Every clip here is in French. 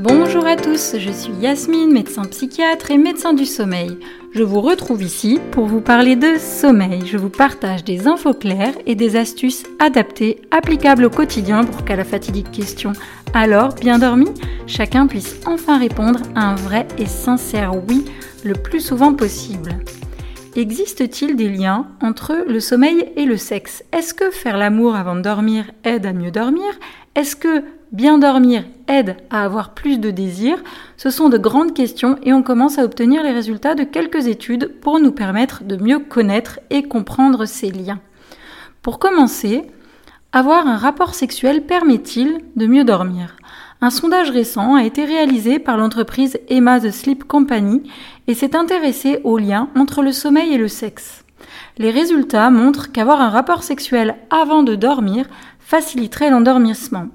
Bonjour à tous, je suis Yasmine, médecin psychiatre et médecin du sommeil. Je vous retrouve ici pour vous parler de sommeil. Je vous partage des infos claires et des astuces adaptées, applicables au quotidien pour qu'à la fatidique question alors, bien dormi Chacun puisse enfin répondre à un vrai et sincère oui le plus souvent possible. Existe-t-il des liens entre le sommeil et le sexe? Est-ce que faire l'amour avant de dormir aide à mieux dormir? Est-ce que bien dormir aide à avoir plus de désir Ce sont de grandes questions et on commence à obtenir les résultats de quelques études pour nous permettre de mieux connaître et comprendre ces liens. Pour commencer, avoir un rapport sexuel permet-il de mieux dormir? Un sondage récent a été réalisé par l'entreprise Emma The Sleep Company et s'est intéressé au lien entre le sommeil et le sexe. Les résultats montrent qu'avoir un rapport sexuel avant de dormir faciliterait l'endormissement.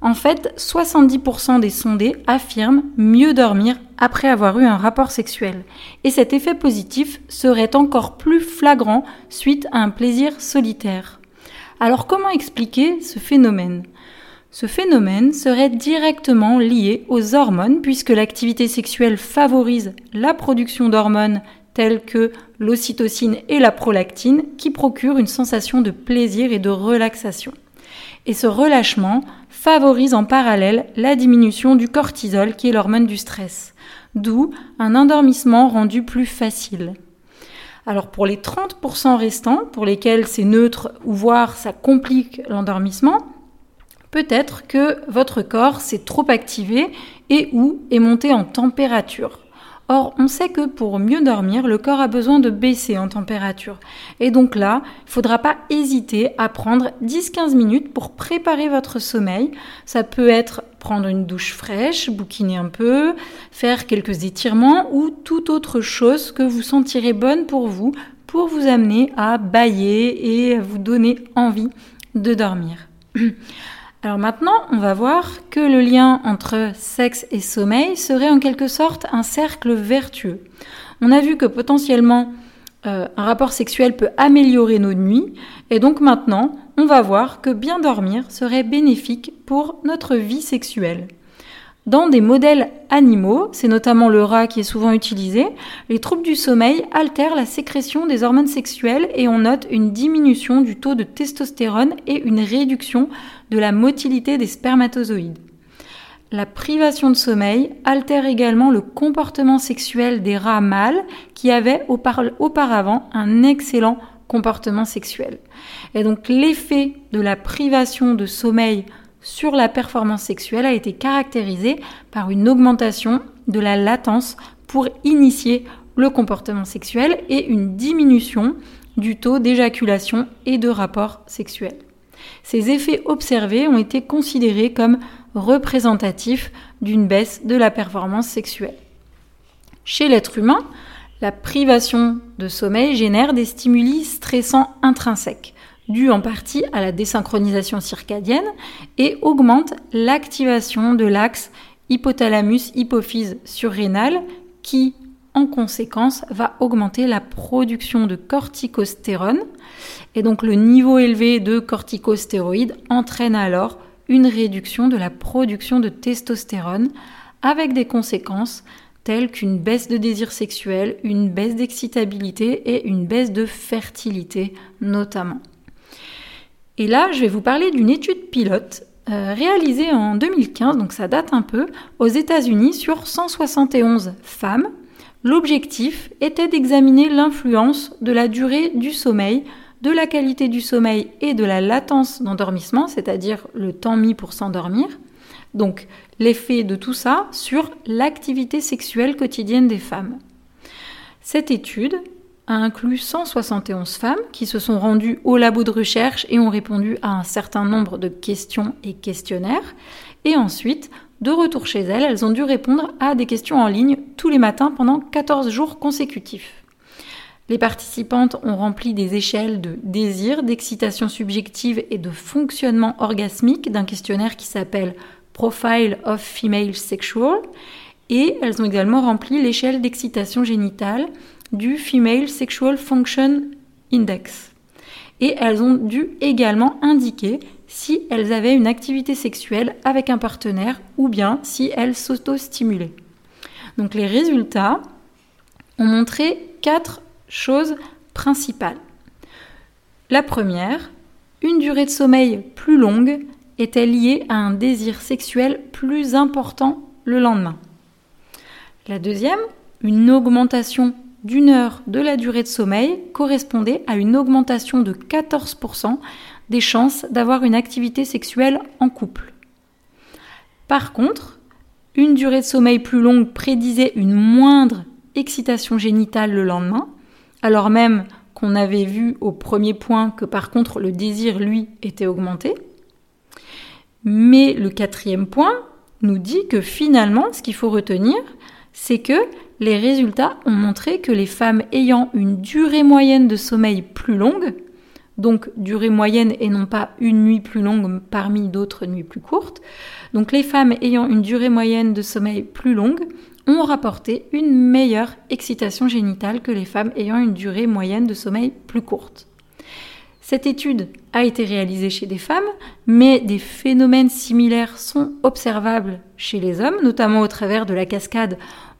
En fait, 70% des sondés affirment mieux dormir après avoir eu un rapport sexuel. Et cet effet positif serait encore plus flagrant suite à un plaisir solitaire. Alors comment expliquer ce phénomène? Ce phénomène serait directement lié aux hormones puisque l'activité sexuelle favorise la production d'hormones telles que l'ocytocine et la prolactine qui procurent une sensation de plaisir et de relaxation. Et ce relâchement favorise en parallèle la diminution du cortisol qui est l'hormone du stress, d'où un endormissement rendu plus facile. Alors pour les 30% restants, pour lesquels c'est neutre ou voire ça complique l'endormissement, peut-être que votre corps s'est trop activé et ou est monté en température. Or, on sait que pour mieux dormir, le corps a besoin de baisser en température. Et donc là, il ne faudra pas hésiter à prendre 10-15 minutes pour préparer votre sommeil. Ça peut être prendre une douche fraîche, bouquiner un peu, faire quelques étirements ou toute autre chose que vous sentirez bonne pour vous pour vous amener à bailler et vous donner envie de dormir. Alors maintenant, on va voir que le lien entre sexe et sommeil serait en quelque sorte un cercle vertueux. On a vu que potentiellement euh, un rapport sexuel peut améliorer nos nuits, et donc maintenant, on va voir que bien dormir serait bénéfique pour notre vie sexuelle. Dans des modèles animaux, c'est notamment le rat qui est souvent utilisé, les troubles du sommeil altèrent la sécrétion des hormones sexuelles et on note une diminution du taux de testostérone et une réduction de la motilité des spermatozoïdes. La privation de sommeil altère également le comportement sexuel des rats mâles qui avaient auparavant un excellent comportement sexuel. Et donc l'effet de la privation de sommeil sur la performance sexuelle a été caractérisé par une augmentation de la latence pour initier le comportement sexuel et une diminution du taux d'éjaculation et de rapport sexuel. Ces effets observés ont été considérés comme représentatifs d'une baisse de la performance sexuelle. Chez l'être humain, la privation de sommeil génère des stimuli stressants intrinsèques dû en partie à la désynchronisation circadienne et augmente l'activation de l'axe hypothalamus-hypophyse surrénal qui, en conséquence, va augmenter la production de corticostérone. Et donc le niveau élevé de corticostéroïdes entraîne alors une réduction de la production de testostérone avec des conséquences telles qu'une baisse de désir sexuel, une baisse d'excitabilité et une baisse de fertilité notamment. Et là, je vais vous parler d'une étude pilote euh, réalisée en 2015, donc ça date un peu, aux États-Unis sur 171 femmes. L'objectif était d'examiner l'influence de la durée du sommeil, de la qualité du sommeil et de la latence d'endormissement, c'est-à-dire le temps mis pour s'endormir. Donc l'effet de tout ça sur l'activité sexuelle quotidienne des femmes. Cette étude a inclus 171 femmes qui se sont rendues au labo de recherche et ont répondu à un certain nombre de questions et questionnaires. Et ensuite, de retour chez elles, elles ont dû répondre à des questions en ligne tous les matins pendant 14 jours consécutifs. Les participantes ont rempli des échelles de désir, d'excitation subjective et de fonctionnement orgasmique d'un questionnaire qui s'appelle Profile of Female Sexual. Et elles ont également rempli l'échelle d'excitation génitale du Female Sexual Function Index. Et elles ont dû également indiquer si elles avaient une activité sexuelle avec un partenaire ou bien si elles s'auto-stimulaient. Donc les résultats ont montré quatre choses principales. La première, une durée de sommeil plus longue était liée à un désir sexuel plus important le lendemain. La deuxième, une augmentation d'une heure de la durée de sommeil correspondait à une augmentation de 14% des chances d'avoir une activité sexuelle en couple. Par contre, une durée de sommeil plus longue prédisait une moindre excitation génitale le lendemain, alors même qu'on avait vu au premier point que par contre le désir, lui, était augmenté. Mais le quatrième point nous dit que finalement, ce qu'il faut retenir, c'est que les résultats ont montré que les femmes ayant une durée moyenne de sommeil plus longue, donc durée moyenne et non pas une nuit plus longue parmi d'autres nuits plus courtes, donc les femmes ayant une durée moyenne de sommeil plus longue ont rapporté une meilleure excitation génitale que les femmes ayant une durée moyenne de sommeil plus courte. Cette étude a été réalisée chez des femmes, mais des phénomènes similaires sont observables chez les hommes, notamment au travers de la cascade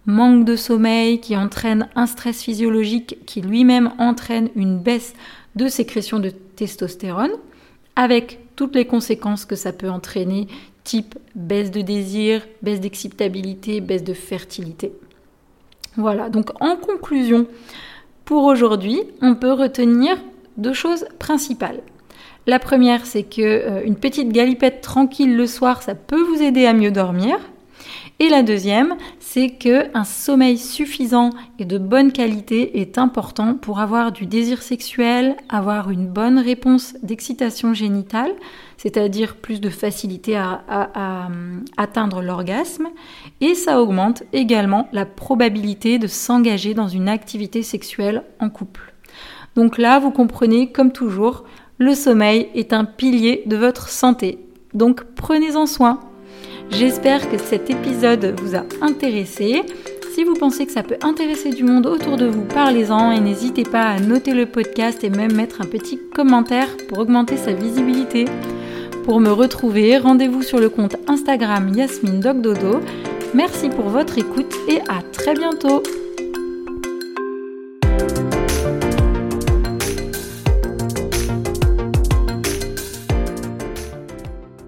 manque de sommeil qui entraîne un stress physiologique qui lui-même entraîne une baisse de sécrétion de testostérone, avec toutes les conséquences que ça peut entraîner, type baisse de désir, baisse d'excitabilité, baisse de fertilité. Voilà, donc en conclusion, pour aujourd'hui, on peut retenir deux choses principales. La première, c'est que euh, une petite galipette tranquille le soir, ça peut vous aider à mieux dormir. Et la deuxième, c'est que un sommeil suffisant et de bonne qualité est important pour avoir du désir sexuel, avoir une bonne réponse d'excitation génitale, c'est-à-dire plus de facilité à, à atteindre l'orgasme, et ça augmente également la probabilité de s'engager dans une activité sexuelle en couple. Donc là, vous comprenez, comme toujours, le sommeil est un pilier de votre santé. Donc prenez-en soin. J'espère que cet épisode vous a intéressé. Si vous pensez que ça peut intéresser du monde autour de vous, parlez-en et n'hésitez pas à noter le podcast et même mettre un petit commentaire pour augmenter sa visibilité. Pour me retrouver, rendez-vous sur le compte Instagram Yasmine Dogdodo. Merci pour votre écoute et à très bientôt